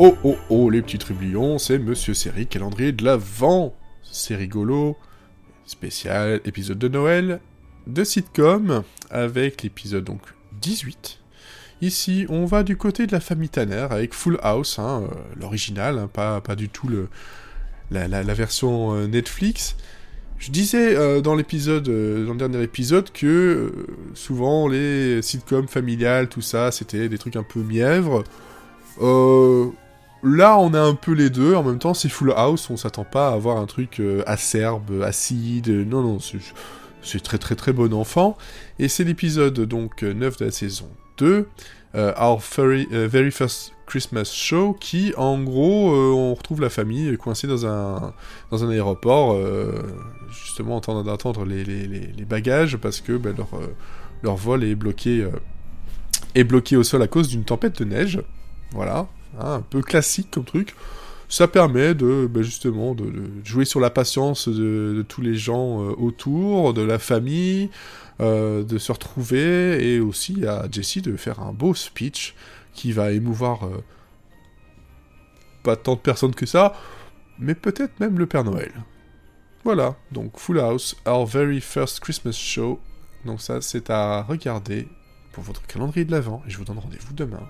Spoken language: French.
Oh oh oh, les petits trublions, c'est Monsieur Série, calendrier de l'Avent. C'est rigolo. Spécial épisode de Noël de sitcom avec l'épisode donc 18. Ici, on va du côté de la famille Tanner avec Full House, hein, euh, l'original, hein, pas, du tout le, la, la, version euh, Netflix. Je disais euh, dans l'épisode, dans le dernier épisode, que souvent les sitcoms familiales, tout ça, c'était des trucs un peu mièvres. Là, on a un peu les deux. En même temps, c'est Full House. On s'attend pas à avoir un truc acerbe, acide. Non, non, c'est très très très bon enfant. Et c'est l'épisode donc 9 de la saison 2, euh, Our very, euh, very, First Christmas Show, qui en gros, euh, on retrouve la famille coincée dans un, dans un aéroport, justement en train d'attendre les, bagages parce que ben, leur, leur vol est bloqué, est bloqué au sol à cause d'une tempête de neige. Voilà, hein, un peu classique comme truc ça permet de ben, justement de, jouer sur la patience de, tous les gens autour, de la famille, euh, de se retrouver et aussi à Jesse de faire un beau speech qui va émouvoir euh, pas tant de personnes que ça, mais peut-être même le Père Noël. Voilà, donc Full House, Our Very First Christmas Show. Donc ça, c'est à regarder pour votre calendrier de l'Avent, et je vous donne rendez-vous demain